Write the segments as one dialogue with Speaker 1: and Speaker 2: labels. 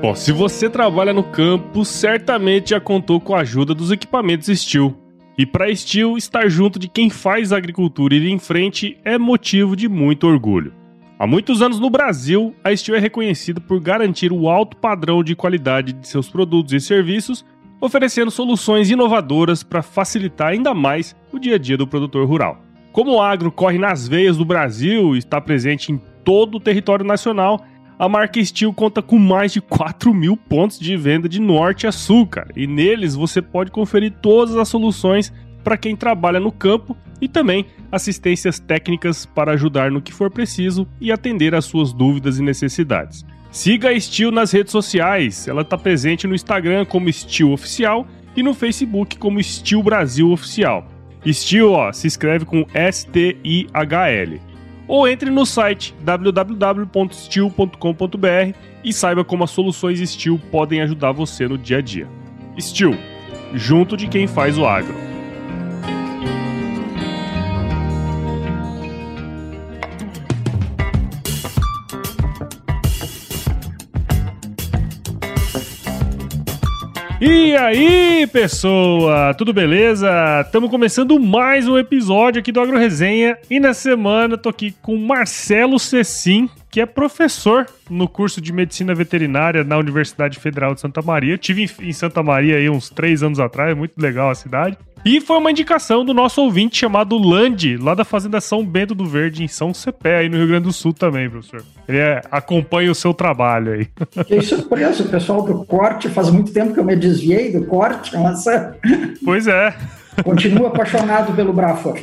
Speaker 1: Bom, se você trabalha no campo, certamente já contou com a ajuda dos equipamentos Steel. E para Steel, estar junto de quem faz a agricultura ir em frente é motivo de muito orgulho. Há muitos anos no Brasil, a Steel é reconhecida por garantir o alto padrão de qualidade de seus produtos e serviços, oferecendo soluções inovadoras para facilitar ainda mais o dia a dia do produtor rural. Como o agro corre nas veias do Brasil e está presente em todo o território nacional, a marca Steel conta com mais de 4 mil pontos de venda de norte a sul, cara. E neles você pode conferir todas as soluções para quem trabalha no campo e também assistências técnicas para ajudar no que for preciso e atender às suas dúvidas e necessidades. Siga a Steel nas redes sociais. Ela está presente no Instagram como Steel Oficial e no Facebook como Steel Brasil Oficial. Steel, ó, se escreve com S-T-I-H-L ou entre no site www.steel.com.br e saiba como as soluções Steel podem ajudar você no dia a dia. Steel, junto de quem faz o agro. E aí, pessoa, tudo beleza? Estamos começando mais um episódio aqui do Agro Resenha e na semana tô aqui com Marcelo Cecim, que é professor no curso de Medicina Veterinária na Universidade Federal de Santa Maria. tive em Santa Maria aí uns três anos atrás, muito legal a cidade. E foi uma indicação do nosso ouvinte chamado Land, lá da Fazenda São Bento do Verde, em São Cepé, aí no Rio Grande do Sul também, professor. Ele é, acompanha o seu trabalho aí.
Speaker 2: Que surpresa, o pessoal do corte, faz muito tempo que eu me desviei do corte, mas...
Speaker 1: Pois é.
Speaker 2: Continuo apaixonado pelo Brafor.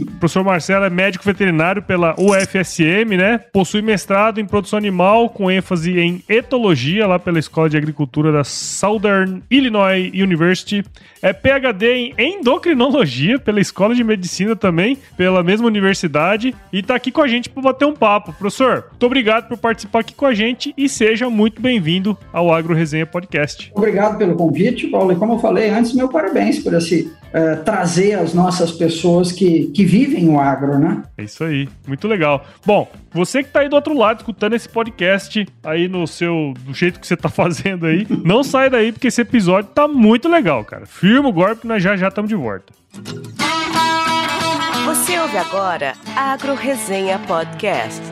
Speaker 1: O professor Marcelo é médico veterinário pela UFSM, né? Possui mestrado em produção animal com ênfase em etologia lá pela Escola de Agricultura da Southern Illinois University. É PhD em endocrinologia pela Escola de Medicina também, pela mesma universidade. E tá aqui com a gente para bater um papo. Professor, muito obrigado por participar aqui com a gente e seja muito bem-vindo ao Agro Resenha Podcast.
Speaker 2: Obrigado pelo convite, Paulo. E como eu falei antes, meu parabéns por esse uh, trazer as nossas pessoas que, que vivem o agro, né?
Speaker 1: É isso aí, muito legal. Bom, você que tá aí do outro lado escutando esse podcast aí no seu, do jeito que você tá fazendo aí, não sai daí porque esse episódio tá muito legal, cara. Firma o golpe, nós já já estamos de volta.
Speaker 3: Você ouve agora Agro Resenha Podcast.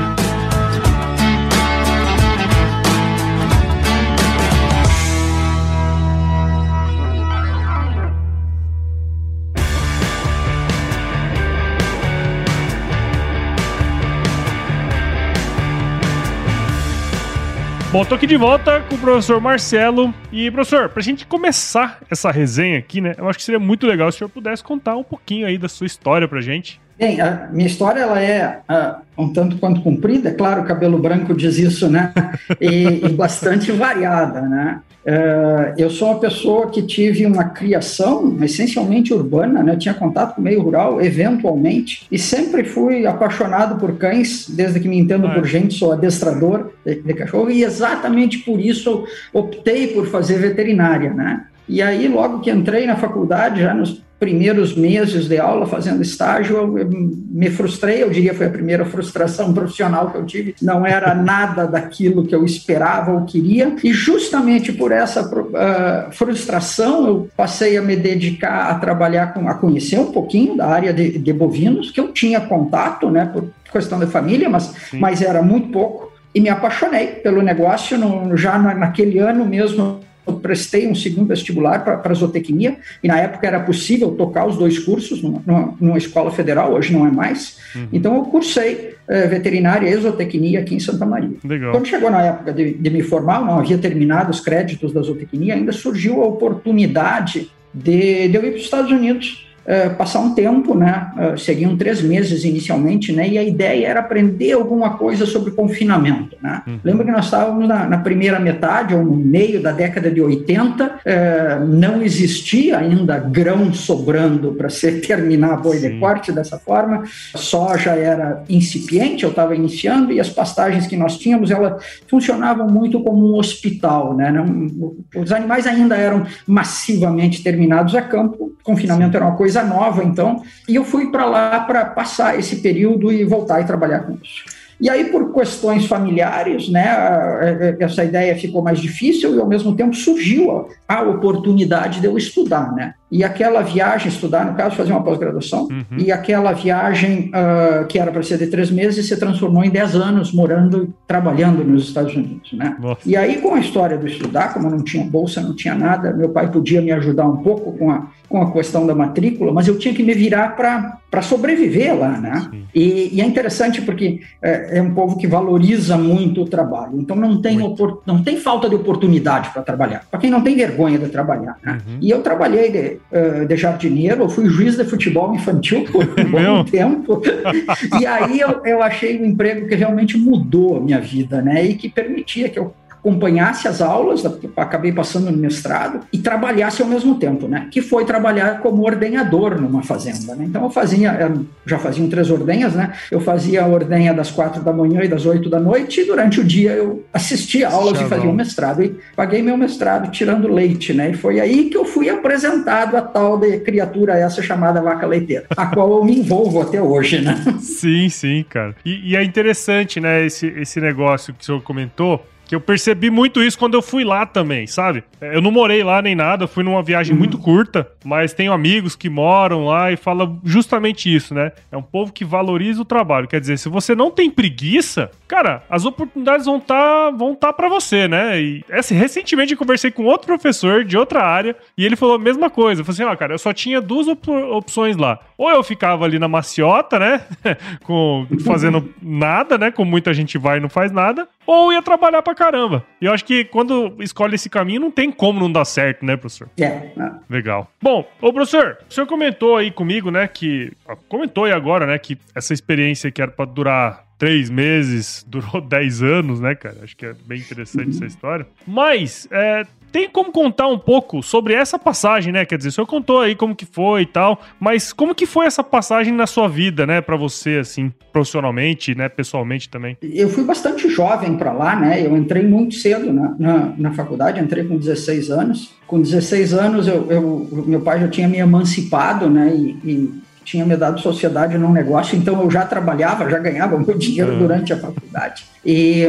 Speaker 1: Bom, tô aqui de volta com o professor Marcelo. E, professor, pra gente começar essa resenha aqui, né? Eu acho que seria muito legal se o senhor pudesse contar um pouquinho aí da sua história pra gente.
Speaker 2: Bem, a minha história ela é uh, um tanto quanto comprida, é claro, o cabelo branco diz isso, né? E, e bastante variada, né? Uh, eu sou uma pessoa que tive uma criação essencialmente urbana, né? Tinha contato com o meio rural, eventualmente, e sempre fui apaixonado por cães, desde que me entendo por gente, sou adestrador de, de cachorro, e exatamente por isso eu optei por fazer veterinária, né? E aí, logo que entrei na faculdade, já nos primeiros meses de aula fazendo estágio, eu me frustrei, eu diria foi a primeira frustração profissional que eu tive, não era nada daquilo que eu esperava ou queria, e justamente por essa uh, frustração eu passei a me dedicar a trabalhar com, a conhecer um pouquinho da área de, de bovinos, que eu tinha contato, né, por questão de família, mas, mas era muito pouco, e me apaixonei pelo negócio no, já naquele ano mesmo eu prestei um segundo vestibular para zootecnia, e na época era possível tocar os dois cursos numa, numa escola federal, hoje não é mais. Uhum. Então eu cursei é, veterinária e zootecnia aqui em Santa Maria. Legal. Quando chegou na época de, de me formar, não havia terminado os créditos da zootecnia, ainda surgiu a oportunidade de, de eu ir para os Estados Unidos uh, passar um tempo, né? Uh, seriam três meses inicialmente, né? E a ideia era aprender alguma coisa sobre confinamento, né? Uhum. Lembra que nós estávamos na, na, primeira metade, ou no meio da década de 80, uh, não existia ainda grão sobrando para se terminar boi Sim. de corte dessa forma, soja era incipiente, eu estava iniciando, e as pastagens que nós tínhamos, elas funcionavam muito como um hospital, né? Não, os animais ainda eram massivamente terminados a campo, confinamento era uma coisa nova, então, e eu fui para lá para passar esse período e voltar e trabalhar com isso. E aí, por questões familiares, né, essa ideia ficou mais difícil e, ao mesmo tempo, surgiu a, oportunidade de eu estudar, né? E aquela viagem, estudar, no caso, fazer uma pós-graduação, uhum. e aquela viagem uh, que era para ser de três meses se transformou em dez anos morando e trabalhando nos Estados Unidos, né? Nossa. E aí, com a história do estudar, como eu não tinha bolsa, não tinha nada, meu pai podia me ajudar um pouco com a, com a questão da matrícula, mas eu tinha que me virar para sobreviver lá, né? E, e, é interessante porque é, é, um povo que valoriza muito o trabalho, então não tem, opor, não tem falta de oportunidade para trabalhar, para quem não tem vergonha de trabalhar, né? Uhum. E eu trabalhei de, uh, de jardineiro, eu fui juiz de futebol infantil por um bom tempo, e aí eu, eu achei um emprego que realmente mudou a minha vida, né? E que permitia que eu acompanhasse as aulas, acabei passando no mestrado, e trabalhasse ao mesmo tempo, né? Que foi trabalhar como ordenhador numa fazenda, né? Então eu fazia, já faziam três ordenhas, né? Eu fazia a ordenha das quatro da manhã e das oito da noite, e durante o dia eu assistia aulas e fazia o um mestrado. E paguei meu mestrado tirando leite, né? E foi aí que eu fui apresentado a tal de criatura essa chamada vaca leiteira, a qual eu me envolvo até hoje, né?
Speaker 1: Sim, sim, cara. E, e é interessante, né, esse, esse negócio que o senhor comentou, que eu percebi muito isso quando eu fui lá também, sabe? Eu não morei lá nem nada, fui numa viagem muito uhum. curta, mas tenho amigos que moram lá e falam justamente isso, né? É um povo que valoriza o trabalho. Quer dizer, se você não tem preguiça, cara, as oportunidades vão estar tá, vão tá para você, né? E esse, recentemente eu conversei com outro professor de outra área e ele falou a mesma coisa. Eu falei assim, ó, ah, cara, eu só tinha duas op opções lá. Ou eu ficava ali na maciota, né? com, fazendo nada, né? Como muita gente vai e não faz nada, ou ia trabalhar pra caramba. E eu acho que quando escolhe esse caminho, não tem como não dar certo, né, professor?
Speaker 2: É.
Speaker 1: Legal. Bom, ô professor, o senhor comentou aí comigo, né, que. Comentou aí agora, né, que essa experiência que era pra durar três meses, durou dez anos, né, cara? Acho que é bem interessante essa história. Mas, é, tem como contar um pouco sobre essa passagem, né? Quer dizer, o senhor contou aí como que foi e tal, mas como que foi essa passagem na sua vida, né, para você assim, profissionalmente, né, pessoalmente também?
Speaker 2: Eu fui bastante jovem para lá, né? Eu entrei muito cedo na, na, na, faculdade, entrei com 16 anos. Com 16 anos, eu, eu meu pai já tinha me emancipado, né? E, e tinha me dado sociedade num negócio, então eu já trabalhava, já ganhava meu dinheiro uhum. durante a faculdade. E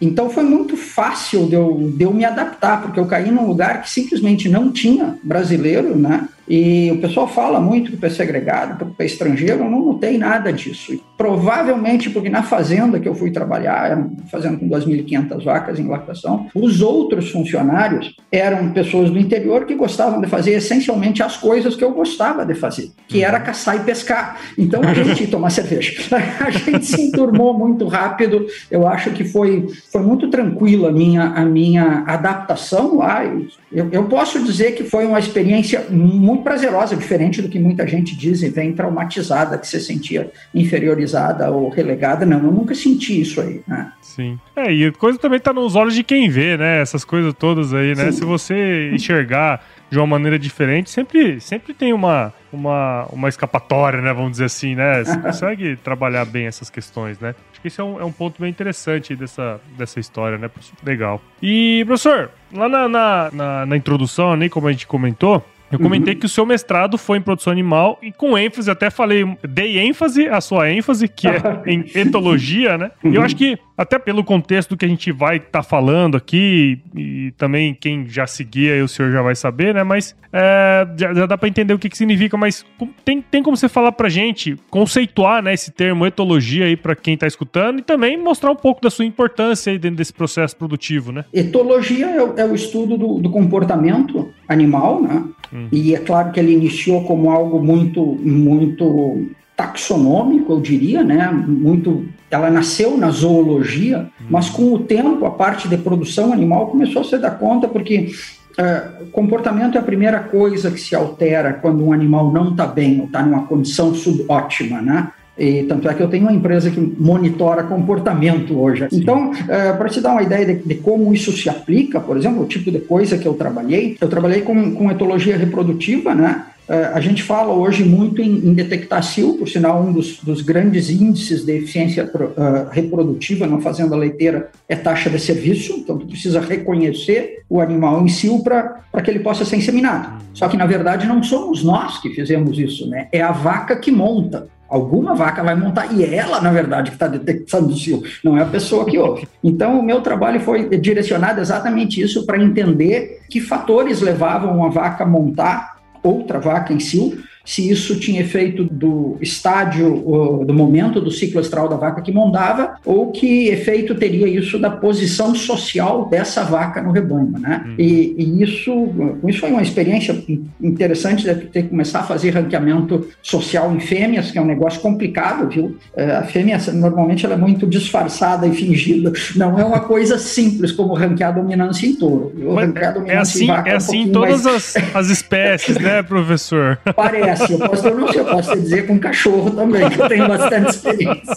Speaker 2: então foi muito fácil de eu, de eu me adaptar, porque eu caí num lugar que simplesmente não tinha brasileiro, né? E o pessoal fala muito que é segregado, que é estrangeiro, eu não notei nada disso. E provavelmente porque na fazenda que eu fui trabalhar, fazendo com 2.500 vacas em lactação, os outros funcionários eram pessoas do interior que gostavam de fazer essencialmente as coisas que eu gostava de fazer, que era caçar e pescar. Então a gente tomar cerveja. A gente se enturmou muito rápido. Eu acho que foi, foi muito tranquila a minha, a minha adaptação lá. Eu, eu posso dizer que foi uma experiência muito muito prazerosa, diferente do que muita gente diz e vem traumatizada, que se sentia inferiorizada ou relegada. Não, eu nunca senti isso aí. Né?
Speaker 1: Sim. É, e a coisa também está nos olhos de quem vê, né? Essas coisas todas aí, né? Sim. Se você enxergar de uma maneira diferente, sempre, sempre tem uma, uma, uma escapatória, né? Vamos dizer assim, né? Você consegue trabalhar bem essas questões, né? Acho que esse é um, é um ponto bem interessante dessa, dessa história, né? Legal. E, professor, lá na, na, na, na introdução, nem como a gente comentou, eu comentei uhum. que o seu mestrado foi em produção animal e com ênfase, até falei, dei ênfase à sua ênfase, que é em etologia, né? Uhum. E eu acho que, até pelo contexto do que a gente vai estar tá falando aqui, e também quem já seguia o senhor já vai saber, né? Mas é, já, já, dá para entender o que, que significa, mas tem, tem como você falar pra gente, conceituar né, esse termo etologia aí para quem tá escutando e também mostrar um pouco da sua importância aí dentro desse processo produtivo, né?
Speaker 2: Etologia é o, é o estudo do, do comportamento animal, né? Hum. E é claro que ele iniciou como algo muito, muito taxonômico, eu diria, né? Muito, ela nasceu na zoologia, hum. mas com o tempo a parte de produção animal começou a se dar conta porque uh, comportamento é a primeira coisa que se altera quando um animal não está bem ou está numa condição subótima, né? E tanto é que eu tenho uma empresa que monitora comportamento hoje. Sim. Então, uh, para te dar uma ideia de, de, como isso se aplica, por exemplo, o tipo de coisa que eu trabalhei, eu trabalhei com, com etologia reprodutiva, né? Uh, a gente fala hoje muito em, em detectar cio, por sinal, um dos, dos grandes índices de eficiência uh, reprodutiva na fazenda leiteira é taxa de serviço, então tu precisa reconhecer o animal em cio para que ele possa ser inseminado. Só que, na verdade, não somos nós que fizemos isso, né? É a vaca que monta. Alguma vaca vai montar, e ela, na verdade, que está detectando o cio, não é a pessoa que ouve. Então, o meu trabalho foi direcionado exatamente isso para entender que fatores levavam uma vaca a montar outra vaca em cio, se isso tinha efeito do estádio, do momento do ciclo estral da vaca que mondava, ou que efeito teria isso da posição social dessa vaca no rebanho, né? Uhum. E, e, isso, isso foi uma experiência interessante de ter que começar a fazer ranqueamento social em fêmeas, que é um negócio complicado, viu? É, a fêmea, normalmente, ela é muito disfarçada e fingida. Não é uma coisa simples como ranquear dominância em touro.
Speaker 1: Ranquear dominância é assim, em vaca é assim em todas mais... as, as espécies, né, professor?
Speaker 2: Parece assim, eu posso, sei, eu posso dizer com cachorro também, que eu tenho bastante experiência.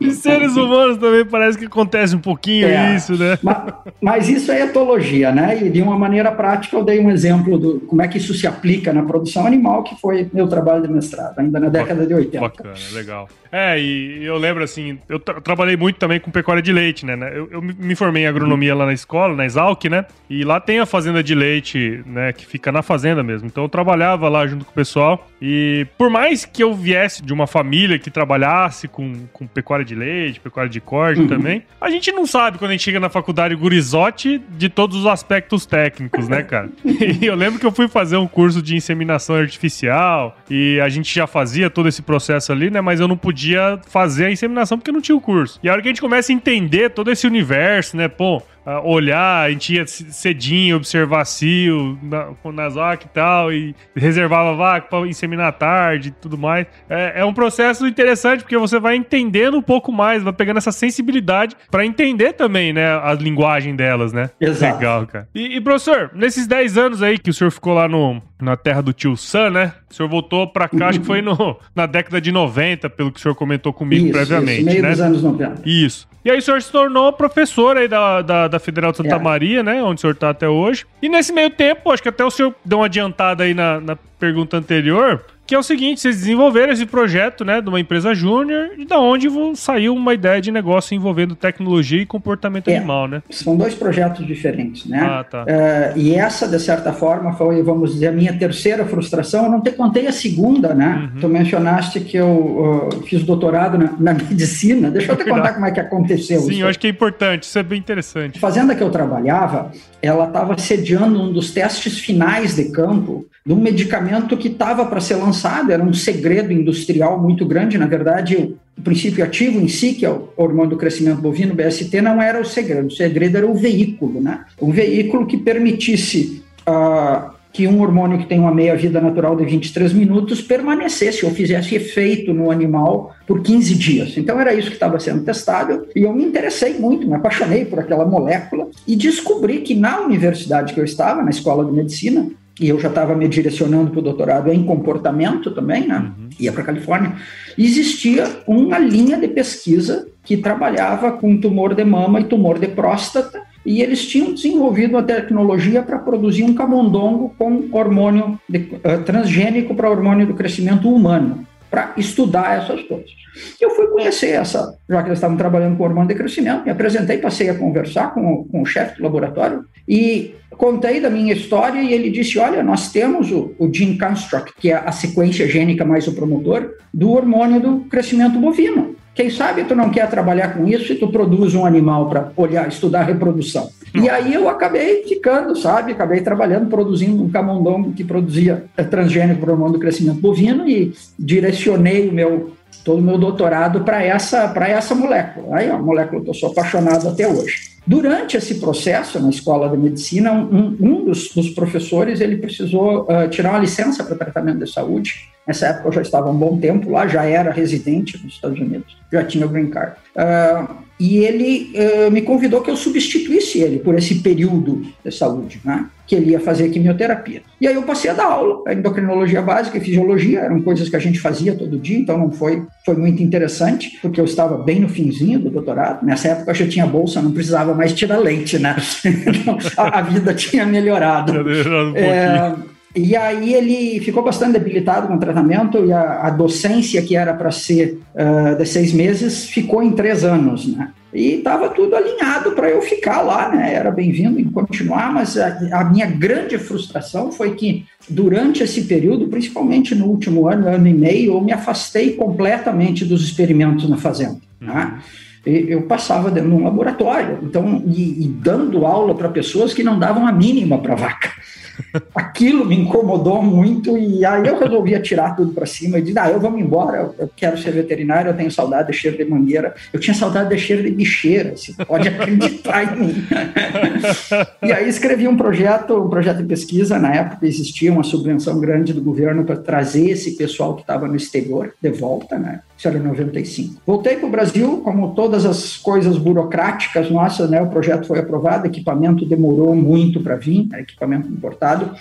Speaker 1: Em seres humanos também parece que acontece um pouquinho é, isso, né?
Speaker 2: Mas, mas, isso é etologia, né? E de uma maneira prática eu dei um exemplo do como é que isso se aplica na produção animal, que foi meu trabalho de mestrado, ainda na década de 80.
Speaker 1: Bacana, legal. É, e eu lembro assim, eu tra trabalhei muito também com pecuária de leite, né? Eu, eu, me formei em agronomia lá na escola, na Exalc, né? E lá tem a fazenda de leite, né? Que fica na fazenda mesmo. Então eu trabalhava lá junto com o pessoal. E por mais que eu viesse de uma família que trabalhasse com, com pecuária de leite, pecuária de corte uhum. também, a gente não sabe quando a gente chega na faculdade gurizote de todos os aspectos técnicos, né, cara? e eu lembro que eu fui fazer um curso de inseminação artificial e a gente já fazia todo esse processo ali, né? Mas eu não podia podia fazer a inseminação porque não tinha o curso. E a hora que a gente começa a entender todo esse universo, né? Pô, olhar, a gente ia cedinho, observar cio na, nas vacas e tal, e reservava vaca para inseminar tarde e tudo mais. É, é, um processo interessante porque você vai entendendo um pouco mais, vai pegando essa sensibilidade para entender também, né, a linguagem delas, né?
Speaker 2: Exato.
Speaker 1: Legal, cara. E, e, professor, nesses 10 anos aí que o senhor ficou lá no, na terra do tio Sam, né? O senhor voltou para cá, acho que foi no, na década de 90, pelo que o senhor comentou comigo
Speaker 2: isso,
Speaker 1: previamente,
Speaker 2: isso, meio
Speaker 1: né?
Speaker 2: dos anos 90.
Speaker 1: Isso. E aí o senhor se tornou professor aí da, da, da Federal de Santa é. Maria, né? Onde o senhor está até hoje. E nesse meio tempo, acho que até o senhor deu uma adiantada aí na, na pergunta anterior que é o seguinte, vocês desenvolveram esse projeto, né, de uma empresa júnior, e da onde saiu uma ideia de negócio envolvendo tecnologia e comportamento é, animal, né?
Speaker 2: São dois projetos diferentes, né?
Speaker 1: Ah, tá.
Speaker 2: Uh, e essa, de certa forma, foi, vamos dizer, a minha terceira frustração. Eu não te contei a segunda, né? Uhum. Tu mencionaste que eu uh, fiz doutorado na, na, medicina. Deixa eu te contar como é que aconteceu
Speaker 1: Sim, isso. eu acho que é importante, isso é bem interessante.
Speaker 2: A fazenda que eu trabalhava, ela estava sediando um dos testes finais de campo de um medicamento que estava para ser lançado, era um segredo industrial muito grande, na verdade, o, princípio ativo em si, que é o hormônio do crescimento bovino, BST, não era o segredo, o segredo era o veículo, né? Um veículo que permitisse uh, que um hormônio que tem uma meia-vida natural de 23 minutos permanecesse ou fizesse efeito no animal por 15 dias. Então era isso que estava sendo testado e eu me interessei muito, me apaixonei por aquela molécula e descobri que na universidade que eu estava, na escola de medicina, e eu já estava me direcionando para o doutorado em comportamento também, né? Uhum. Ia para a Califórnia. Existia uma linha de pesquisa que trabalhava com tumor de mama e tumor de próstata, e eles tinham desenvolvido uma tecnologia para produzir um camundongo com hormônio de, uh, transgênico para hormônio do crescimento humano, para estudar essas coisas. Eu fui conhecer essa, já que eles estavam trabalhando com hormônio de crescimento, me apresentei, passei a conversar com, com o chefe do laboratório e contei da minha história e ele disse, olha, nós temos o, o gene construct, que é a sequência gênica mais o promotor, do hormônio do crescimento bovino. Quem sabe tu não quer trabalhar com isso e tu produz um animal para olhar, estudar a reprodução. E aí eu acabei ficando, sabe? Acabei trabalhando, produzindo um camundongo que produzia transgênico para o do crescimento bovino e direcionei o meu todo o meu doutorado para essa, essa molécula. Aí, a molécula que eu sou apaixonado até hoje. Durante esse processo na escola de medicina, um, um dos, dos, professores ele precisou uh, tirar uma licença para tratamento de saúde. Nessa época eu já estava um bom tempo lá, já era residente nos Estados Unidos, já tinha o green card. Uh, e ele uh, me convidou que eu substituísse ele por esse período de saúde, né? que ele ia fazer quimioterapia. E aí eu passei a dar aula, endocrinologia básica e fisiologia, eram coisas que a gente fazia todo dia, então não foi, foi muito interessante, porque eu estava bem no finzinho do doutorado. Nessa época eu já tinha bolsa, não precisava mais tirar leite, né? Então, a, a, vida tinha melhorado. Um é, e aí ele ficou bastante debilitado com o tratamento e a, a docência, que era para ser uh, de seis meses, ficou em três anos, né? E estava tudo alinhado para eu ficar lá, né? Era bem-vindo em continuar, mas a, a, minha grande frustração foi que durante esse período, principalmente no último ano, ano e meio, eu me afastei completamente dos experimentos na fazenda. Né? eu passava dentro de um laboratório, então, e, e dando aula para pessoas que não davam a mínima para vaca. Aquilo me incomodou muito e aí eu resolvi tirar tudo para cima e disse: ah, eu vou me embora, eu quero ser veterinário, eu tenho saudade de cheiro de mangueira, eu tinha saudade de cheiro de bicheira, você pode acreditar em mim. e aí escrevi um projeto, um projeto de pesquisa, na época existia uma subvenção grande do governo para trazer esse pessoal que estava no exterior de volta, né? Isso era 95. Voltei para o Brasil, como todas as coisas burocráticas nossas, né? O projeto foi aprovado, equipamento demorou muito para vir, né, equipamento importado.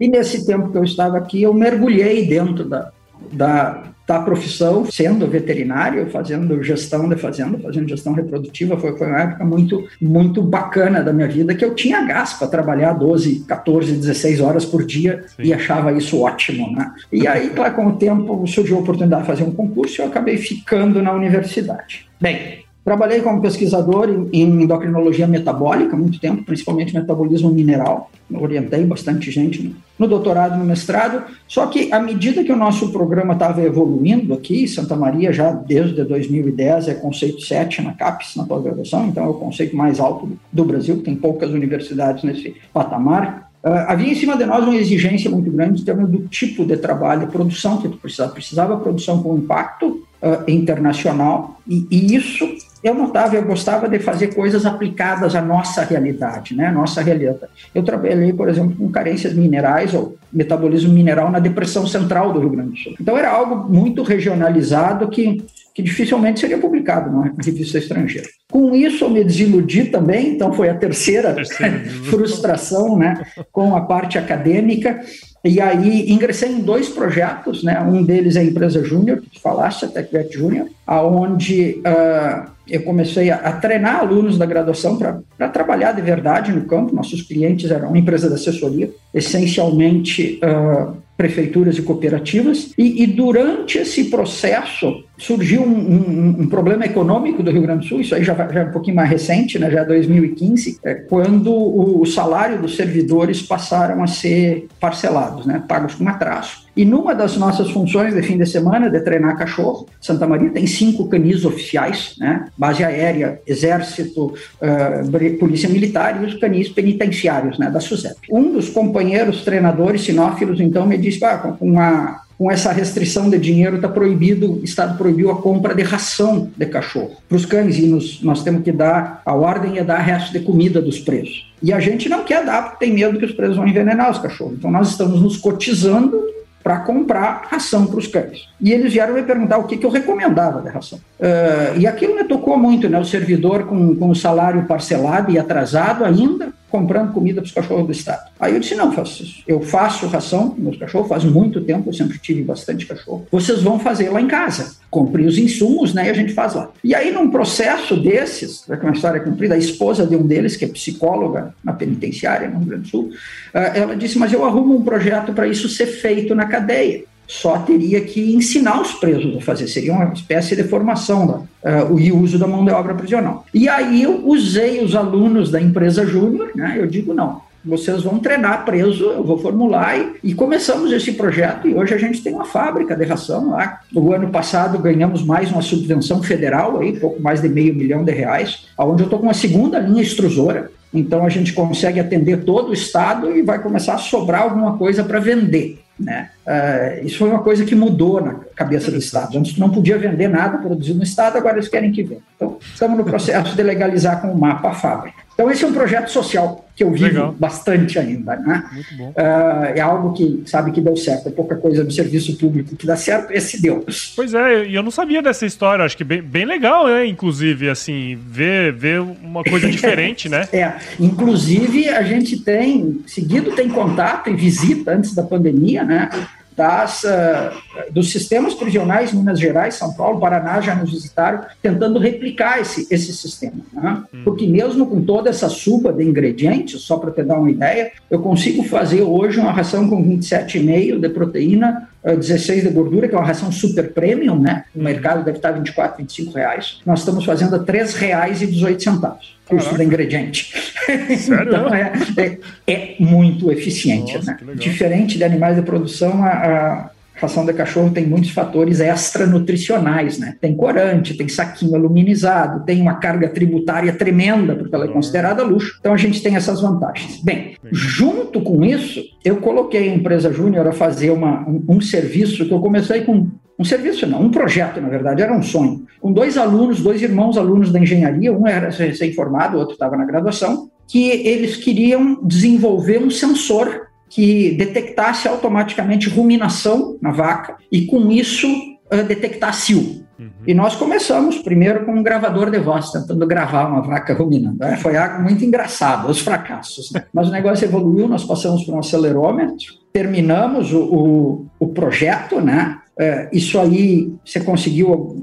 Speaker 2: E nesse tempo que eu estava aqui, eu mergulhei dentro da, da, da profissão, sendo veterinário, fazendo gestão de fazenda, fazendo gestão reprodutiva, foi, foi uma época muito, muito bacana da minha vida, que eu tinha gás para trabalhar 12, 14, 16 horas por dia Sim. e achava isso ótimo, né? E aí, claro, com o tempo surgiu a oportunidade de fazer um concurso e eu acabei ficando na universidade. Bem, Trabalhei como pesquisador em endocrinologia metabólica muito tempo, principalmente metabolismo mineral. Orientei bastante gente no doutorado e no mestrado. Só que, à medida que o nosso programa estava evoluindo aqui, Santa Maria já desde 2010 é conceito 7 na CAPES, na pós-graduação, então é o conceito mais alto do Brasil, tem poucas universidades nesse patamar. Uh, havia em cima de nós uma exigência muito grande em termos do tipo de trabalho, produção que tu precisava. Precisava produção com impacto uh, internacional, e, e isso eu notava, eu gostava de fazer coisas aplicadas à nossa realidade, né? Nossa realidade. Eu trabalhei, por exemplo, com carências minerais ou metabolismo mineral na depressão central do Rio Grande do Sul. Então era algo muito regionalizado que, que dificilmente seria publicado numa revista estrangeira. Com isso eu me desiludi também, então foi a terceira, terceira frustração, né? Com a parte acadêmica. E aí ingressei em dois projetos, né? Um deles é a empresa Júnior, que tu falaste, a TecVet Júnior, aonde uh, eu comecei a, a, treinar alunos da graduação para trabalhar de verdade no campo. Nossos clientes eram uma empresa de assessoria, essencialmente uh, prefeituras e cooperativas, e, e, durante esse processo surgiu um, um, um, problema econômico do Rio Grande do Sul, isso aí já, já é um pouquinho mais recente, né, já é 2015, é, quando o, o salário dos servidores passaram a ser parcelados, né, pagos com atraso. E numa das nossas funções de fim de semana, de treinar cachorro, Santa Maria tem cinco canis oficiais, né? base aérea, exército, uh, polícia militar e os canis penitenciários né? da SUSEP. Um dos companheiros treinadores sinófilos, então, me disse, ah, com a com essa restrição de dinheiro está proibido, o Estado proibiu a compra de ração de cachorro para os cães e nos, nós temos que dar, a ordem é dar resto de comida dos presos. E a gente não quer dar porque tem medo que os presos vão envenenar os cachorros. Então nós estamos nos cotizando para comprar ração para os cães. E eles vieram me perguntar o que, que eu recomendava de ração. Uh, e aquilo me tocou muito, né? O servidor com, com o salário parcelado e atrasado ainda, comprando comida para os cachorros do Estado. Aí eu disse, não, faço isso. Eu faço ração para meus cachorros, faz muito tempo, eu sempre tive bastante cachorro. Vocês vão fazer lá em casa. Comprei os insumos, né, e a gente faz lá. E aí, num processo desses, é uma história cumprida, a esposa de um deles, que é psicóloga na penitenciária no Rio Grande do Sul, ah, ela disse, mas eu arrumo um projeto para isso ser feito na cadeia só teria que ensinar os presos a fazer, seria uma espécie de formação lá, uh, o uso da mão de obra prisional. E aí eu usei os alunos da empresa Júnior, né, eu digo, não, vocês vão treinar preso, eu vou formular e, e, começamos esse projeto e hoje a gente tem uma fábrica de ração lá. O ano passado ganhamos mais uma subvenção federal aí, pouco mais de meio milhão de reais, aonde eu estou com uma segunda linha extrusora. Então a gente consegue atender todo o estado e vai começar a sobrar alguma coisa para vender. Né? Uh, isso foi uma coisa que mudou na cabeça do Estado. Antes não podia vender nada produzido no Estado, agora eles querem que venda. Então, estamos no processo de legalizar com o mapa a fábrica. Então, esse é um projeto social que eu vivo Legal. bastante ainda. Né? Muito bom. Uh, é algo que sabe que deu certo. É pouca coisa no serviço público que dá certo, esse deu.
Speaker 1: Pois é, e eu não sabia dessa história. Acho que bem, bem legal, né? Inclusive, assim, ver, ver uma coisa diferente, né?
Speaker 2: É, inclusive a gente tem, seguido tem contato e visita antes da pandemia, né? Das, uh, dos sistemas prisionais Minas Gerais, São Paulo, Paraná já nos visitaram, tentando replicar esse, esse sistema. Né? Hum. Porque mesmo com toda essa suba de ingredientes, só para te dar uma ideia, eu consigo fazer hoje uma ração com 27,5 de proteína, 16 de gordura, que é uma ração super premium, né? O mercado deve estar 24, 25 reais. Nós estamos fazendo a 3 reais e 18 centavos custo do ingrediente. Sério? então é, é, é, muito eficiente. Nossa, né? Diferente de animais de produção, a, a ração de cachorro tem muitos fatores extra nutricionais, né? Tem corante, tem saquinho aluminizado, tem uma carga tributária tremenda, porque ela é considerada luxo. Então a gente tem essas vantagens. Bem, junto com isso, eu coloquei a empresa Júnior a fazer uma, um, um serviço que eu comecei com um serviço não, um projeto, na verdade, era um sonho. Com dois alunos, dois irmãos alunos da engenharia, um era recém-formado, o outro estava na graduação, que eles queriam desenvolver um sensor que detectasse automaticamente ruminação na vaca e, com isso, uh, detectar cio. Uhum. E nós começamos primeiro com um gravador de voz, tentando gravar uma vaca ruminando. É, foi algo muito engraçado, os fracassos. Né? Mas o negócio evoluiu, nós passamos por um acelerômetro, terminamos o, o, o projeto, né? É, isso aí você conseguiu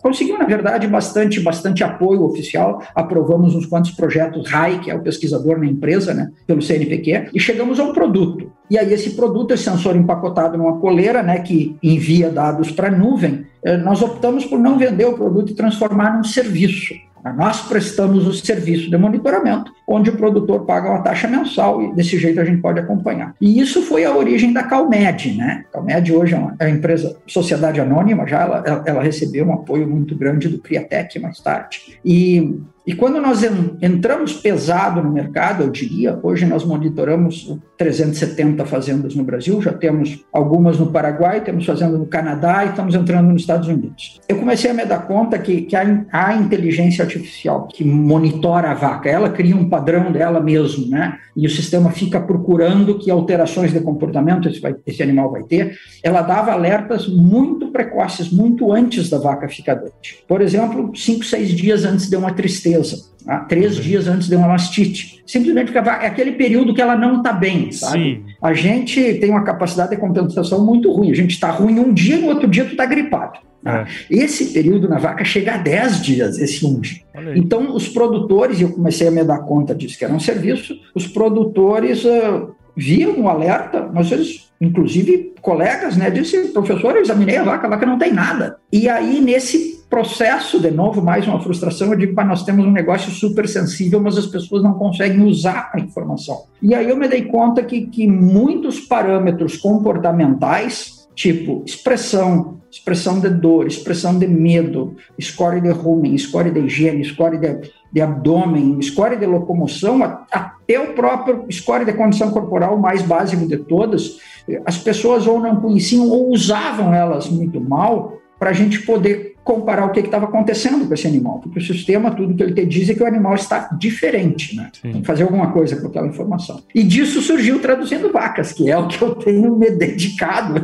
Speaker 2: conseguiu, na verdade, bastante, bastante apoio oficial. Aprovamos uns quantos projetos RAI, que é o pesquisador na empresa, né, pelo CNPq, e chegamos a um produto. E aí esse produto, esse sensor empacotado numa coleira, né, que envia dados para a nuvem, é, nós optamos por não vender o produto e transformar num serviço. Nós prestamos o serviço de monitoramento, onde o produtor paga uma taxa mensal e desse jeito a gente pode acompanhar. E isso foi a origem da Calmed, né? A Calmed hoje é uma, é empresa, sociedade anônima, já ela, ela recebeu um apoio muito grande do Criatec mais tarde. E e quando nós entramos pesado no mercado, eu diria, hoje nós monitoramos 370 fazendas no Brasil, já temos algumas no Paraguai, temos fazenda no Canadá e estamos entrando nos Estados Unidos. Eu comecei a me dar conta que, que a, a inteligência artificial que monitora a vaca, ela cria um padrão dela mesmo, né? E o sistema fica procurando que alterações de comportamento esse, vai, esse animal vai ter. Ela dava alertas muito precoces, muito antes da vaca ficar doente. Por exemplo, cinco, seis dias antes de uma tristeza Tá? Três uhum. dias antes de uma mastite. Simplesmente porque é aquele período que ela não está bem, sabe? Sim. A gente tem uma capacidade de compensação muito ruim. A gente está ruim um dia, no outro dia tu está gripado. Tá? É. Esse período na vaca chega a 10 dias, esse um dia. Então, os produtores, e eu comecei a me dar conta disso, que era um serviço, os produtores uh, viam o alerta, às vezes, inclusive, colegas, né, disse, professor, eu examinei a vaca, a vaca não tem nada. E aí, nesse processo, de novo, mais uma frustração, eu digo, para nós temos um negócio super sensível, mas as pessoas não conseguem usar a informação. E aí eu me dei conta que, que muitos parâmetros comportamentais, tipo expressão, expressão de dor, expressão de medo, score de rumen, score de higiene, score de, de abdômen, score de locomoção, até o próprio score de condição corporal mais básico de todas, as pessoas ou não conheciam ou usavam elas muito mal para a gente poder comparar o que estava acontecendo com esse animal, porque o sistema, tudo que ele te diz é que o animal está diferente, né? Sim. Tem que fazer alguma coisa com aquela informação. E disso surgiu traduzindo vacas, que é o que eu tenho me dedicado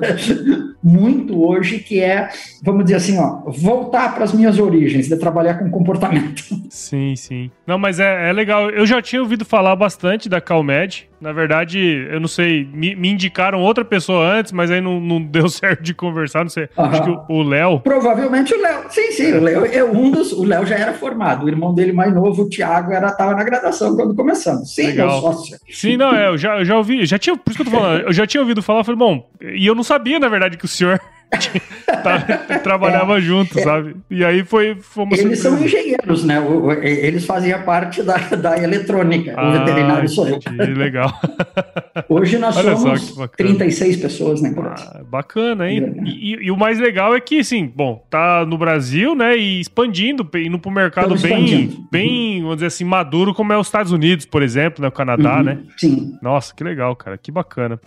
Speaker 2: muito hoje, que é, vamos dizer assim, ó, voltar para as minhas origens, de trabalhar com comportamento.
Speaker 1: Sim, sim. Não, mas é, é legal. Eu já tinha ouvido falar bastante da Calmed. Na verdade, eu não sei, me, me indicaram outra pessoa antes, mas aí não, não deu certo de conversar, não sei. Acho que o Léo.
Speaker 2: Provavelmente o Léo sim, sim, o Léo é um dos. O Léo já era formado, o irmão dele mais novo, o Thiago, era estava na graduação quando começamos. Sim, Legal. sócio.
Speaker 1: Sim, não, é, eu já, eu já ouvi, já tinha, por isso que eu tô falando, eu já tinha ouvido falar, falei, bom, e eu não sabia, na verdade, que o senhor trabalhava é, junto, é. sabe? E aí foi.
Speaker 2: Fomos eles são engenheiros, né? Eles faziam parte da, da eletrônica. Ah, o veterinário sou eu.
Speaker 1: Que legal.
Speaker 2: Hoje nós Olha somos 36 pessoas na empresa.
Speaker 1: Ah, bacana, hein? E, e, e, o mais legal é que, assim, bom, tá no Brasil, né? E expandindo, indo pro mercado bem, bem, vamos dizer assim, maduro, como é os Estados Unidos, por exemplo, né? O Canadá, uhum. né?
Speaker 2: Sim.
Speaker 1: Nossa, que legal, cara. Que bacana.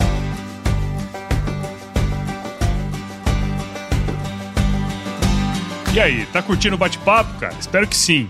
Speaker 1: E aí, tá curtindo o bate-papo, cara? Espero que sim.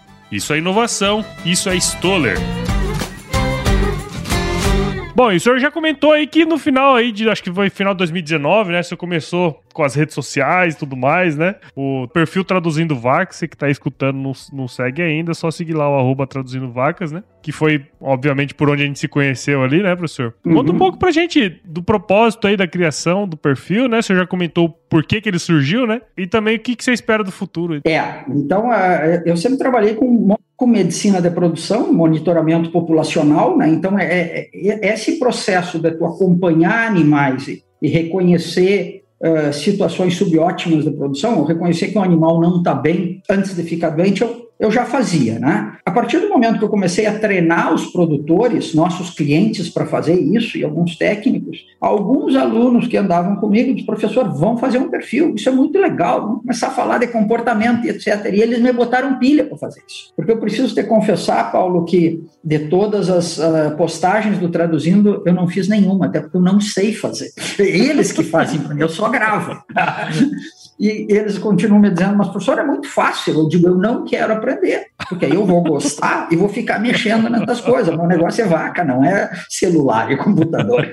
Speaker 1: Isso é inovação, isso é Stoller. Bom, e o senhor já comentou aí que no final aí de, acho que foi final de 2019, né, você começou com as redes sociais e tudo mais, né? O perfil Traduzindo Vacas, você que tá escutando não, não segue ainda, só seguir lá o arroba Traduzindo Vacas, né? Que foi, obviamente, por onde a gente se conheceu ali, né, professor? Uhum. Conta um pouco pra gente do propósito aí da criação do perfil, né? O senhor já comentou por que que ele surgiu, né? E também o que, que você espera do futuro.
Speaker 2: É, então eu sempre trabalhei com com medicina de produção, monitoramento populacional, né? Então é, é, é esse processo de tu acompanhar animais e, e reconhecer uh, situações subótimas de produção, ou reconhecer que um animal não está bem antes de ficar doente, eu eu já fazia, né? A partir do momento que eu comecei a treinar os produtores, nossos clientes, para fazer isso, e alguns técnicos, alguns alunos que andavam comigo disseram, professor, vamos fazer um perfil, isso é muito legal, vamos começar a falar de comportamento etc. E eles me botaram pilha para fazer isso. Porque eu preciso te confessar, Paulo, que de todas as uh, postagens do Traduzindo, eu não fiz nenhuma, até porque eu não sei fazer. Eles que fazem para mim, eu só gravo. E eles continuam me dizendo, mas professor, é muito fácil. Eu digo, eu não quero aprender, porque aí eu vou gostar e vou ficar mexendo nessas coisas. Meu negócio é vaca, não é celular e computador.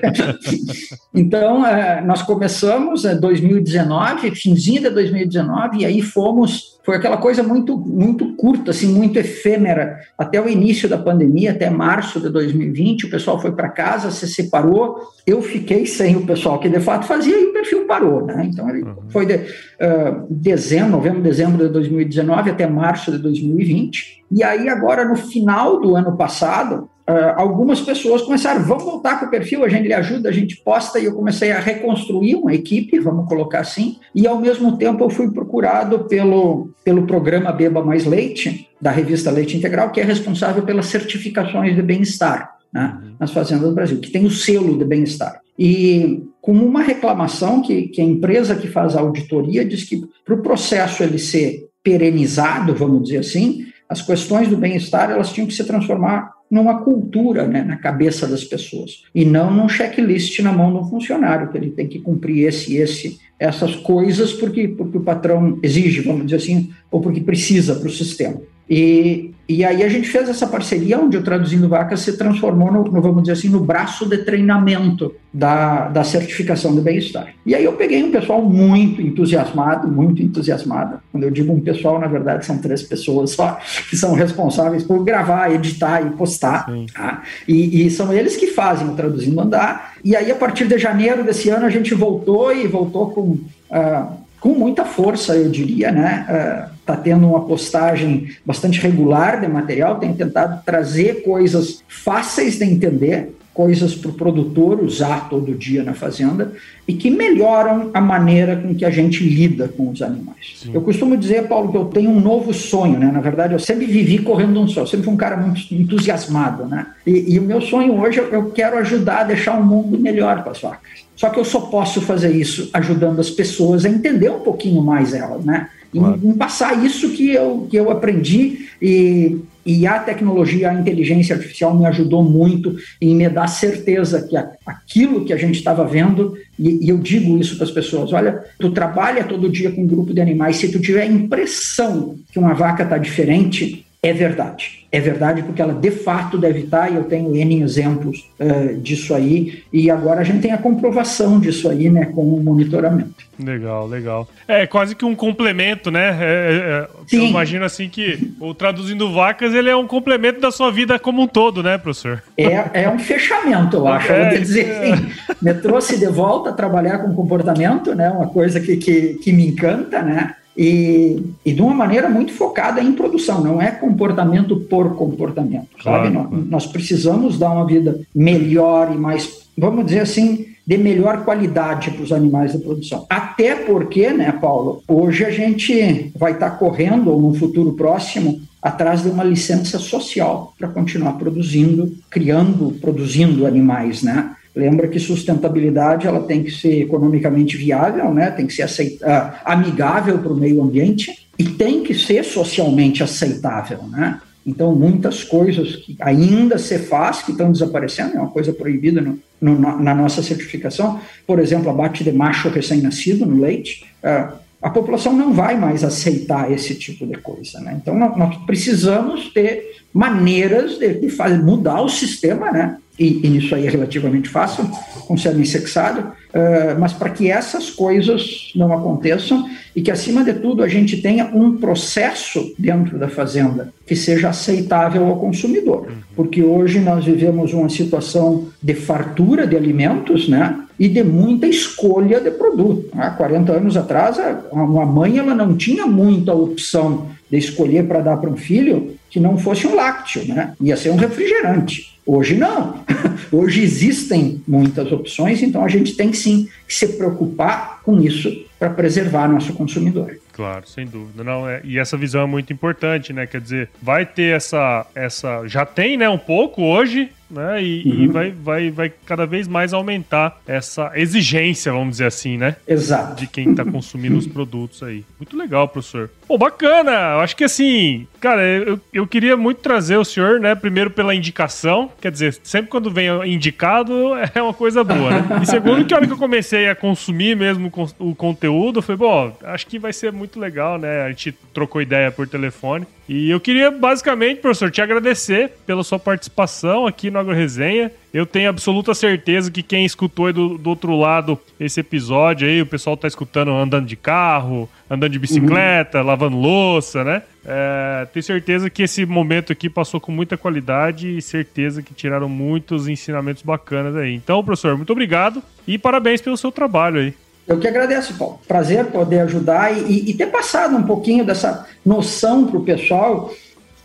Speaker 2: então, é, nós começamos em 2019, finzinho de 2019, e aí fomos foi aquela coisa muito muito curta, assim, muito efêmera, até o início da pandemia, até março de 2020, o pessoal foi para casa, se separou, eu fiquei sem o pessoal que de fato fazia e o perfil parou, né? Então ele uhum. foi de uh, dezembro, novembro, dezembro de 2019 até março de 2020. E aí agora no final do ano passado, Uh, algumas pessoas começaram, vamos voltar com o perfil, a gente lhe ajuda, a gente posta, e eu comecei a reconstruir uma equipe, vamos colocar assim, e ao mesmo tempo eu fui procurado pelo, pelo programa Beba Mais Leite, da revista Leite Integral, que é responsável pelas certificações de bem-estar né, uhum. nas fazendas do Brasil, que tem o selo de bem-estar. E com uma reclamação que, que a empresa que faz a auditoria diz que para o processo ele ser perenizado, vamos dizer assim, as questões do bem-estar elas tinham que se transformar numa cultura né, na cabeça das pessoas e não num checklist na mão do funcionário que ele tem que cumprir esse esse essas coisas porque porque o patrão exige vamos dizer assim ou porque precisa para o sistema e, e aí a gente fez essa parceria onde o Traduzindo Vacas se transformou, no, no, vamos dizer assim, no braço de treinamento da, da certificação do bem-estar. E aí eu peguei um pessoal muito entusiasmado, muito entusiasmado. Quando eu digo um pessoal, na verdade são três pessoas só que são responsáveis por gravar, editar e postar. Tá? E, e, são eles que fazem o Traduzindo Andar. E aí a partir de janeiro desse ano a gente voltou e voltou com... Uh, com muita força, eu diria, né? Está uh, tendo uma postagem bastante regular de material, tem tentado trazer coisas fáceis de entender, coisas para o produtor usar todo dia na fazenda e que melhoram a maneira com que a gente lida com os animais. Sim. Eu costumo dizer, Paulo, que eu tenho um novo sonho, né? Na verdade, eu sempre vivi correndo um sonho, eu sempre fui um cara muito entusiasmado, né? E, e o meu sonho hoje, eu quero ajudar a deixar um mundo melhor para as vacas. Só que eu só posso fazer isso ajudando as pessoas a entender um pouquinho mais elas, né? Claro. Em, em, passar isso que eu, que eu aprendi e, e a tecnologia, a inteligência artificial me ajudou muito em me dar certeza que a, aquilo que a gente estava vendo, e, e, eu digo isso para as pessoas, olha, tu trabalha todo dia com um grupo de animais, se tu tiver a impressão que uma vaca está diferente, é verdade. É verdade porque ela de fato deve estar, e eu tenho N exemplos uh, disso aí, e agora a gente tem a comprovação disso aí, né, com o monitoramento.
Speaker 1: Legal, legal. É quase que um complemento, né? É, é, é. Eu imagino assim que o Traduzindo Vacas, ele é um complemento da sua vida como um todo, né, professor?
Speaker 2: É, é um fechamento, eu acho. É, eu dizer é. assim, me trouxe de volta a trabalhar com comportamento, né, uma coisa que, que, que me encanta, né? E, e, de uma maneira muito focada em produção, não é comportamento por comportamento, sabe? Claro. Nós, nós, precisamos dar uma vida melhor e mais, vamos dizer assim, de melhor qualidade para os animais da produção. Até porque, né, Paulo, hoje a gente vai estar correndo, ou no futuro próximo, atrás de uma licença social para continuar produzindo, criando, produzindo animais, né? Lembra que sustentabilidade ela tem que ser economicamente viável, né? tem que ser aceita, uh, amigável para o meio ambiente e tem que ser socialmente aceitável. Né? Então, muitas coisas que ainda se faz, que estão desaparecendo, é uma coisa proibida no, no, na nossa certificação, por exemplo, abate de macho recém-nascido no leite, uh, a população não vai mais aceitar esse tipo de coisa. Né? Então, nós, precisamos ter maneiras de, fazer, mudar o sistema, né? e, e isso aí é relativamente fácil, com sêmen sexado, uh, mas para que essas coisas não aconteçam e que, acima de tudo, a gente tenha um processo dentro da fazenda que seja aceitável ao consumidor. Porque hoje nós vivemos uma situação de fartura de alimentos, né? E de muita escolha de produto. Há 40 anos atrás, uma mãe ela não tinha muita opção de escolher para dar para um filho que não fosse um lácteo, né? Ia ser um refrigerante. Hoje não. Hoje existem muitas opções, então a gente tem sim que se preocupar com isso para preservar nosso consumidor.
Speaker 1: Claro, sem dúvida. Não, é, e essa visão é muito importante, né? Quer dizer, vai ter essa. essa já tem, né, um pouco hoje, né? E, uhum. e, vai, vai, vai cada vez mais aumentar essa exigência, vamos dizer assim, né?
Speaker 2: Exato.
Speaker 1: De quem está consumindo os produtos aí. Muito legal, professor. Pô, bacana! Eu acho que assim, cara, eu, eu queria muito trazer o senhor, né? Primeiro pela indicação, quer dizer, sempre quando vem indicado é uma coisa boa, né? E segundo, que a hora que eu comecei a consumir mesmo o conteúdo, falei, bom, acho que vai ser muito legal, né? A gente trocou ideia por telefone. E eu queria basicamente, professor, te agradecer pela sua participação aqui no AgroResenha. Eu tenho absoluta certeza que quem escutou aí do, do outro lado esse episódio aí, o pessoal tá escutando andando de carro, andando de bicicleta, uhum. lavando louça, né? É, tenho certeza que esse momento aqui passou com muita qualidade e certeza que tiraram muitos ensinamentos bacanas aí. Então, professor, muito obrigado e parabéns pelo seu trabalho aí.
Speaker 2: Eu que agradeço, Paulo. Prazer poder ajudar e, e ter passado um pouquinho dessa noção para o pessoal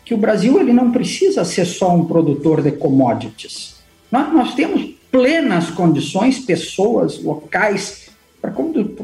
Speaker 2: que o Brasil ele não precisa ser só um produtor de commodities. Nós, nós temos plenas condições, pessoas, locais, para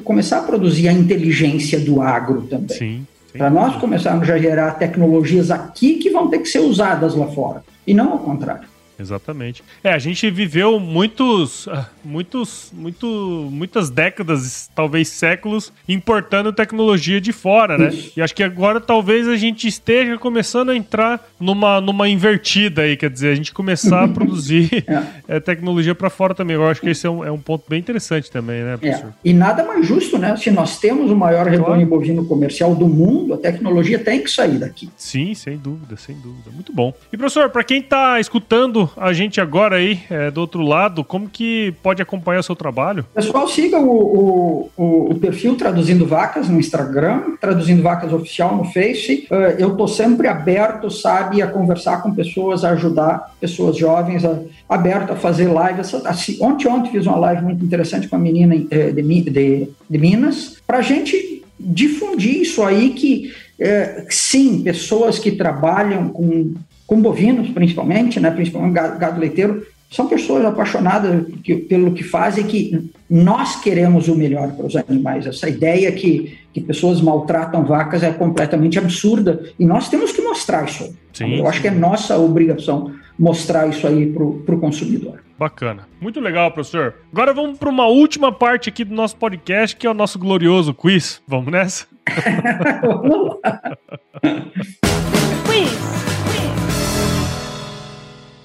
Speaker 2: começar a produzir a inteligência do agro também. Sim. Para nós começarmos a gerar tecnologias aqui que vão ter que ser usadas lá fora, e não ao contrário.
Speaker 1: Exatamente. É, a gente viveu muitos, ah, muitos, muito, muitas décadas, talvez séculos, importando tecnologia de fora, né? Isso. E acho que agora talvez a gente esteja começando a entrar numa, numa invertida aí, quer dizer, a gente começar a produzir é. é, tecnologia para fora também. Eu acho que esse é um, é um ponto bem interessante também, né, é. professor? É.
Speaker 2: E nada mais justo, né? Se nós temos o maior rebanho bovino comercial do mundo, a tecnologia tem que sair daqui.
Speaker 1: Sim, sem dúvida, sem dúvida. Muito bom. E professor, para quem está escutando a gente agora aí é, do outro lado, como que pode acompanhar o seu trabalho?
Speaker 2: Pessoal, siga o, o, o perfil Traduzindo Vacas no Instagram, Traduzindo Vacas Oficial no Face. Uh, eu estou sempre aberto, sabe, a conversar com pessoas, a ajudar pessoas jovens, a, aberto a fazer lives. Assim, ontem, ontem fiz uma live muito interessante com a menina eh, de, de, de Minas, para a gente difundir isso aí que, é, sim, pessoas que trabalham com com bovinos, principalmente, né, principalmente gado, gado leiteiro, são pessoas apaixonadas que, pelo que fazem que nós queremos o melhor para os animais. Essa ideia que, que pessoas maltratam vacas é completamente absurda e nós temos que mostrar isso. Sim, Eu acho que é nossa obrigação mostrar isso aí para o consumidor.
Speaker 1: Bacana. Muito legal, professor. Agora vamos para uma última parte aqui do nosso podcast, que é o nosso glorioso quiz. Vamos nessa? vamos lá. quiz.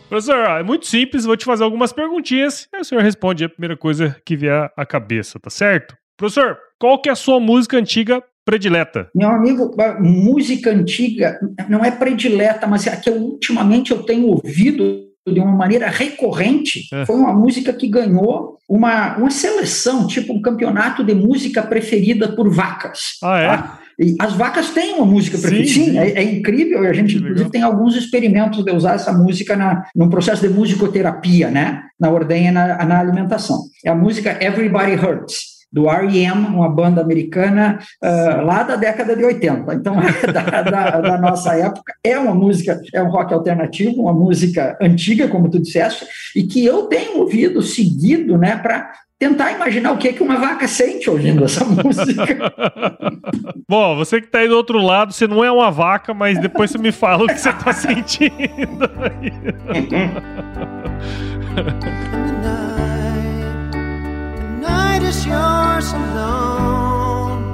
Speaker 1: Professor, é muito simples, vou te fazer algumas perguntinhas e o senhor responde a primeira coisa que vier à cabeça, tá certo? Professor, qual que é a sua música antiga predileta?
Speaker 2: Meu amigo, música antiga não é predileta, mas é a que eu, ultimamente eu tenho ouvido de uma maneira recorrente. É. Foi uma música que ganhou uma, uma seleção, tipo um campeonato de música preferida por vacas.
Speaker 1: Ah, é? Tá?
Speaker 2: E as vacas têm uma música preferida. Sim, sim. É, é, incrível. E a gente, inclusive, tem alguns experimentos de usar essa música na, num processo de musicoterapia, né? Na ordenha, na, na alimentação. É a música Everybody Hurts do R.E.M., uma banda americana uh, lá da década de 80. Então, é da, da, da, nossa época. É uma música, é um rock alternativo, uma música antiga, como tu disseste, e que eu tenho ouvido seguido né, para tentar imaginar o que, é que uma vaca sente ouvindo essa música.
Speaker 1: Bom, você que está aí do outro lado, você não é uma vaca, mas depois você me fala o que você está sentindo aí. is yours alone.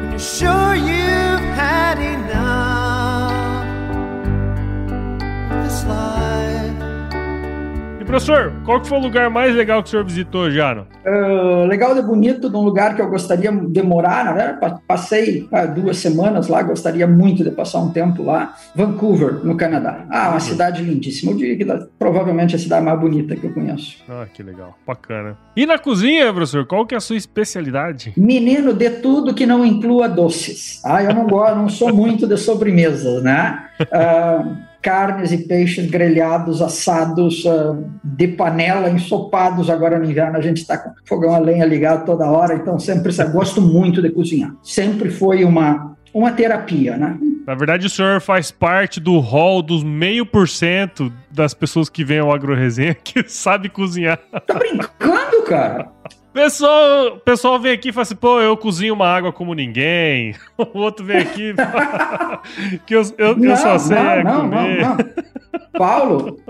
Speaker 1: When you're sure you've had enough this life. E professor, qual que foi o lugar mais legal que o senhor visitou já?
Speaker 2: Uh, legal de bonito, de um lugar que eu gostaria de morar, verdade, passei uh, duas semanas lá, gostaria muito de passar um tempo lá. Vancouver, no Canadá. Ah, uma cidade lindíssima. Eu diria que provavelmente a cidade mais bonita que eu conheço.
Speaker 1: Ah, que legal, bacana. E na cozinha, professor, qual que é a sua especialidade?
Speaker 2: Menino, de tudo que não inclua doces. Ah, eu não gosto, não sou muito de sobremesas, né? Uh, carnes e peixes grelhados, assados, uh, de panela, ensopados. Agora no inverno a gente está com fogão a lenha ligado toda hora, então sempre gosto muito de cozinhar. Sempre foi uma, uma terapia, né?
Speaker 1: Na verdade, o senhor faz parte do hall dos meio por cento das pessoas que vêm ao AgroResenha que sabe cozinhar.
Speaker 2: Tá brincando, cara?
Speaker 1: Pessoal, o pessoal vem aqui e fala assim, pô, eu cozinho uma água como ninguém. O outro vem aqui que eu, eu, não, eu só sei não, é não, comer. Não, não.
Speaker 2: Paulo,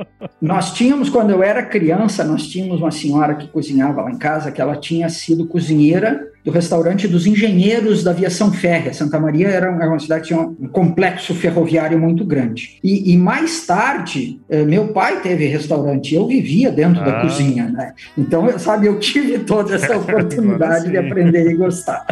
Speaker 2: nós tínhamos, quando eu era criança, nós tínhamos uma senhora que cozinhava lá em casa, que ela tinha sido cozinheira do restaurante dos engenheiros da aviação férrea. Santa Maria era uma cidade que tinha um complexo ferroviário muito grande. E, e mais tarde, eh, meu pai teve restaurante, eu vivia dentro ah. da cozinha, né? Então, sabe, eu tive toda essa oportunidade de aprender e gostar.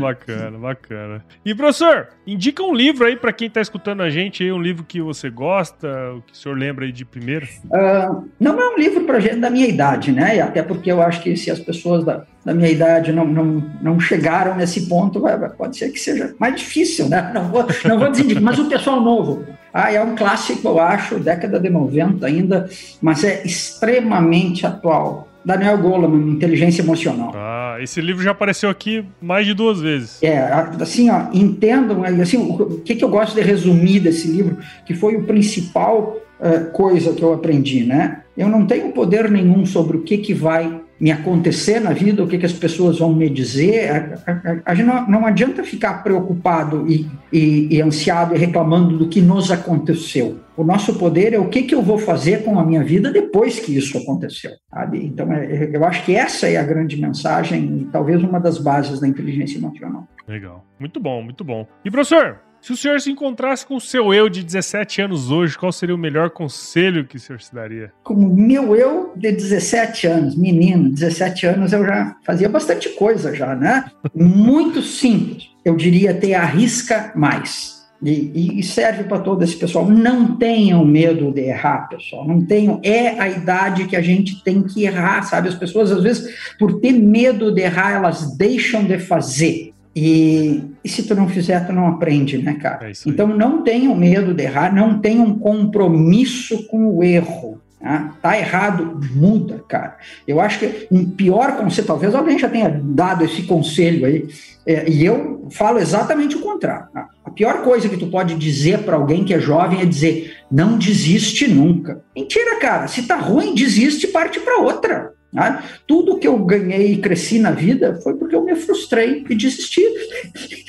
Speaker 1: Bacana, bacana. E professor, indica um livro aí para quem está escutando a gente, aí, um livro que você gosta, o que o senhor lembra aí de primeiro? Uh,
Speaker 2: não é um livro para gente da minha idade, né? Até porque eu acho que se as pessoas da, da minha idade não, não, não chegaram nesse ponto, pode ser que seja mais difícil, né? Não vou, não vou dizer, mas o pessoal novo. Ah, é um clássico, eu acho, década de 90 ainda, mas é extremamente atual. Daniel Goleman, Inteligência Emocional.
Speaker 1: Ah, esse livro já apareceu aqui mais de duas vezes.
Speaker 2: É, assim, ó, entendam, assim, o que, que eu gosto de resumir desse livro, que foi o principal uh, coisa que eu aprendi, né? Eu não tenho poder nenhum sobre o que, que vai me acontecer na vida, o que, que as pessoas vão me dizer. A, a, a gente não, não, adianta ficar preocupado e, e, e, ansiado e reclamando do que nos aconteceu. O nosso poder é o que, que eu vou fazer com a minha vida depois que isso aconteceu. Sabe? Então, é, é eu acho que essa é a grande mensagem e talvez uma das bases da inteligência emocional.
Speaker 1: Legal. Muito bom, muito bom. E professor, se o senhor se encontrasse com o seu eu de 17 anos hoje, qual seria o melhor conselho que o senhor se daria?
Speaker 2: Como meu eu de 17 anos, menino, 17 anos, eu já fazia bastante coisa já, né? Muito simples. Eu diria ter arrisca mais. E, e, serve para todo esse pessoal. Não tenham medo de errar, pessoal. Não tenham. É a idade que a gente tem que errar, sabe? As pessoas, às vezes, por ter medo de errar, elas deixam de fazer. E, e, se tu não fizer, tu não aprende, né, cara? É então não tenham medo de errar, não tenham compromisso com o erro. Tá? tá errado, muda, cara. Eu acho que um pior conselho, talvez alguém já tenha dado esse conselho aí, é, e eu falo exatamente o contrário. Tá? A pior coisa que tu pode dizer para alguém que é jovem é dizer não desiste nunca. Mentira, cara. Se tá ruim, desiste e parte para outra. Né? Tudo que eu ganhei e cresci na vida foi porque eu me frustrei e desisti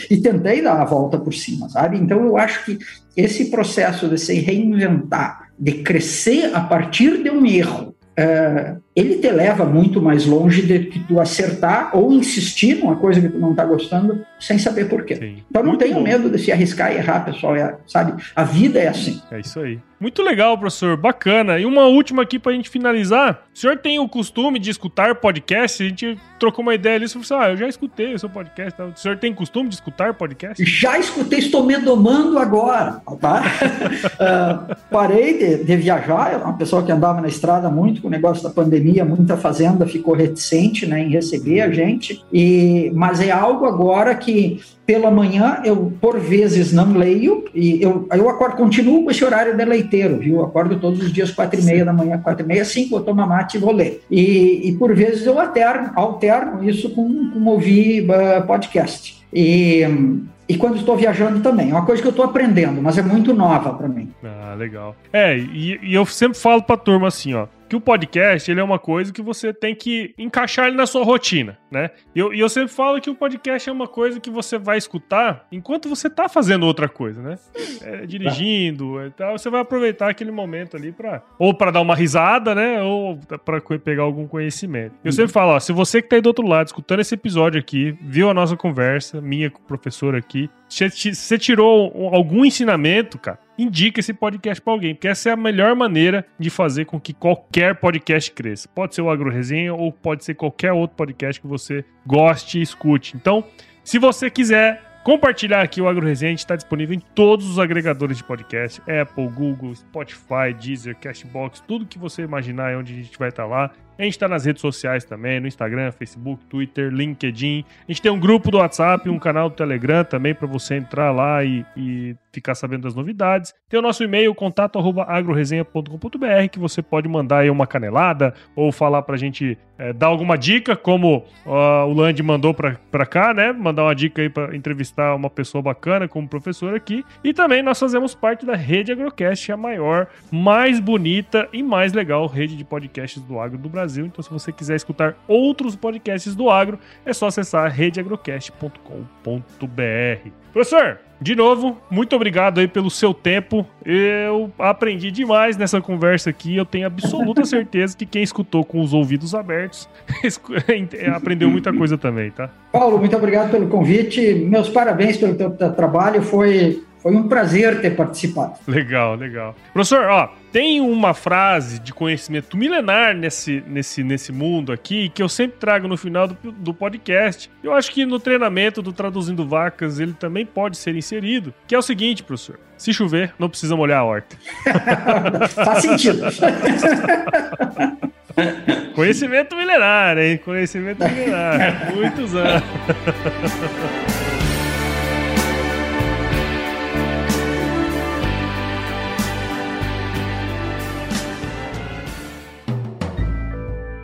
Speaker 2: e tentei dar a volta por cima, sabe? Então eu acho que esse processo de se reinventar, de crescer a partir de um erro, uh, ele te leva muito mais longe de que tu acertar ou insistir numa coisa que tu não está gostando sem saber por quê. Sim. Então não Muito tenham bom. medo de se arriscar e errar, pessoal. É, sabe? A vida é assim.
Speaker 1: É isso aí. Muito legal, professor. Bacana. E uma última aqui pra gente finalizar. O senhor tem o costume de escutar podcast? A gente trocou uma ideia ali. Você falou assim, ah, eu já escutei o seu podcast. O senhor tem costume de escutar podcast?
Speaker 2: Já escutei, estou me domando agora. Tá? uh, parei de, de viajar. Eu uma pessoa que andava na estrada muito com o negócio da pandemia. Muita fazenda ficou reticente né, em receber a gente. E, mas é algo agora que pela manhã eu por vezes não leio e eu, eu acordo, continuo com esse horário de leiteiro, viu? Eu acordo todos os dias quatro e meia da manhã, quatro e meia, cinco, vou tomar mate e vou ler. E, e por vezes eu alterno, alterno isso com, com ouvir uh, podcast. E, e quando estou viajando também. É uma coisa que eu estou aprendendo, mas é muito nova para mim.
Speaker 1: Ah, legal. É, e, e eu sempre falo para a turma assim, ó que o podcast ele é uma coisa que você tem que encaixar ele na sua rotina, né? E eu, eu sempre falo que o podcast é uma coisa que você vai escutar enquanto você tá fazendo outra coisa, né? É, dirigindo e tal, você vai aproveitar aquele momento ali para ou para dar uma risada, né? Ou para pegar algum conhecimento. Eu sempre falo, ó, se você que tá aí do outro lado escutando esse episódio aqui, viu a nossa conversa, minha com o professor aqui, você tirou algum ensinamento, cara, indica esse podcast para alguém, porque essa é a melhor maneira de fazer com que qualquer podcast cresça. Pode ser o Agro Resenha ou pode ser qualquer outro podcast que você goste e escute. Então, se você quiser compartilhar aqui o Agro Resenha, está disponível em todos os agregadores de podcast: Apple, Google, Spotify, Deezer, Cashbox, tudo que você imaginar é onde a gente vai estar lá. A gente está nas redes sociais também, no Instagram, Facebook, Twitter, LinkedIn. A gente tem um grupo do WhatsApp, um canal do Telegram também para você entrar lá e, e, ficar sabendo das novidades. Tem o nosso e-mail, contato agroresenha.com.br, que você pode mandar aí uma canelada ou falar para a gente é, dar alguma dica, como uh, o Land mandou para cá, né? Mandar uma dica aí para entrevistar uma pessoa bacana como professor aqui. E também nós fazemos parte da Rede Agrocast, a maior, mais bonita e mais legal rede de podcasts do agro do Brasil. Brasil. Então, se você quiser escutar outros podcasts do agro, é só acessar redeagrocast.com.br. Professor, de novo, muito obrigado aí pelo seu tempo. Eu aprendi demais nessa conversa aqui. Eu tenho absoluta certeza que quem escutou com os ouvidos abertos aprendeu muita coisa também, tá?
Speaker 2: Paulo, muito obrigado pelo convite. Meus parabéns pelo teu trabalho. Foi foi um prazer ter participado.
Speaker 1: Legal, legal. Professor, ó, tem uma frase de conhecimento milenar nesse, nesse, nesse mundo aqui que eu sempre trago no final do, do podcast. Eu acho que no treinamento do Traduzindo Vacas ele também pode ser inserido, que é o seguinte, professor. Se chover, não precisa molhar a horta.
Speaker 2: Faz sentido.
Speaker 1: Conhecimento milenar, hein? Conhecimento milenar. Muitos anos.